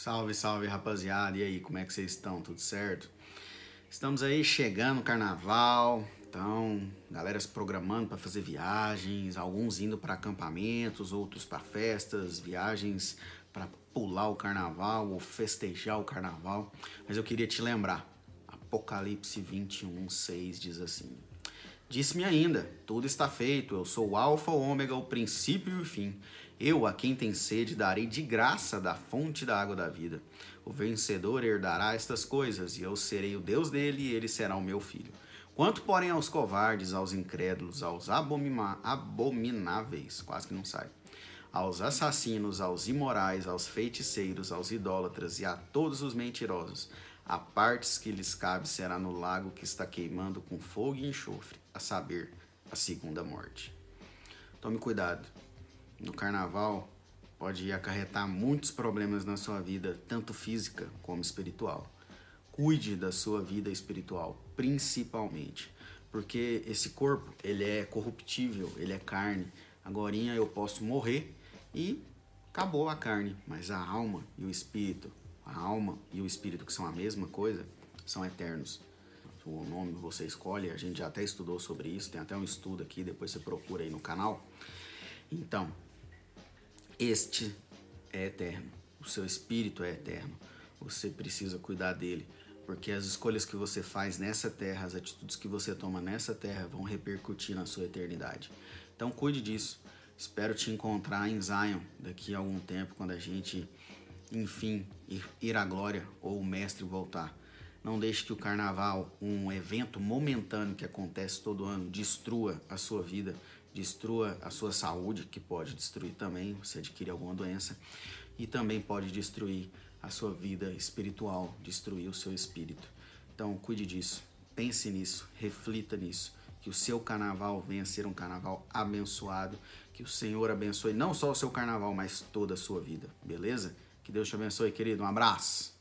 Salve, salve rapaziada, e aí, como é que vocês estão? Tudo certo? Estamos aí chegando carnaval, então, galera se programando para fazer viagens, alguns indo para acampamentos, outros para festas, viagens para pular o carnaval ou festejar o carnaval. Mas eu queria te lembrar, Apocalipse 21, 6 diz assim: Disse-me ainda: Tudo está feito, eu sou o Alfa, o Ômega, o princípio e o fim. Eu, a quem tem sede, darei de graça da fonte da água da vida. O vencedor herdará estas coisas, e eu serei o Deus dele, e ele será o meu filho. Quanto, porém, aos covardes, aos incrédulos, aos abomináveis, quase que não sai, aos assassinos, aos imorais, aos feiticeiros, aos idólatras e a todos os mentirosos, a partes que lhes cabe será no lago que está queimando com fogo e enxofre, a saber, a segunda morte. Tome cuidado no carnaval pode acarretar muitos problemas na sua vida, tanto física como espiritual. Cuide da sua vida espiritual, principalmente, porque esse corpo, ele é corruptível, ele é carne. Agora eu posso morrer e acabou a carne, mas a alma e o espírito, a alma e o espírito que são a mesma coisa, são eternos. O nome você escolhe, a gente já até estudou sobre isso, tem até um estudo aqui, depois você procura aí no canal. Então, este é eterno. O seu espírito é eterno. Você precisa cuidar dele, porque as escolhas que você faz nessa terra, as atitudes que você toma nessa terra vão repercutir na sua eternidade. Então cuide disso. Espero te encontrar em Zion daqui a algum tempo, quando a gente, enfim, ir à glória ou o mestre voltar. Não deixe que o carnaval, um evento momentâneo que acontece todo ano, destrua a sua vida destrua a sua saúde, que pode destruir também, você adquire alguma doença, e também pode destruir a sua vida espiritual, destruir o seu espírito. Então, cuide disso, pense nisso, reflita nisso, que o seu carnaval venha a ser um carnaval abençoado, que o Senhor abençoe não só o seu carnaval, mas toda a sua vida, beleza? Que Deus te abençoe, querido. Um abraço.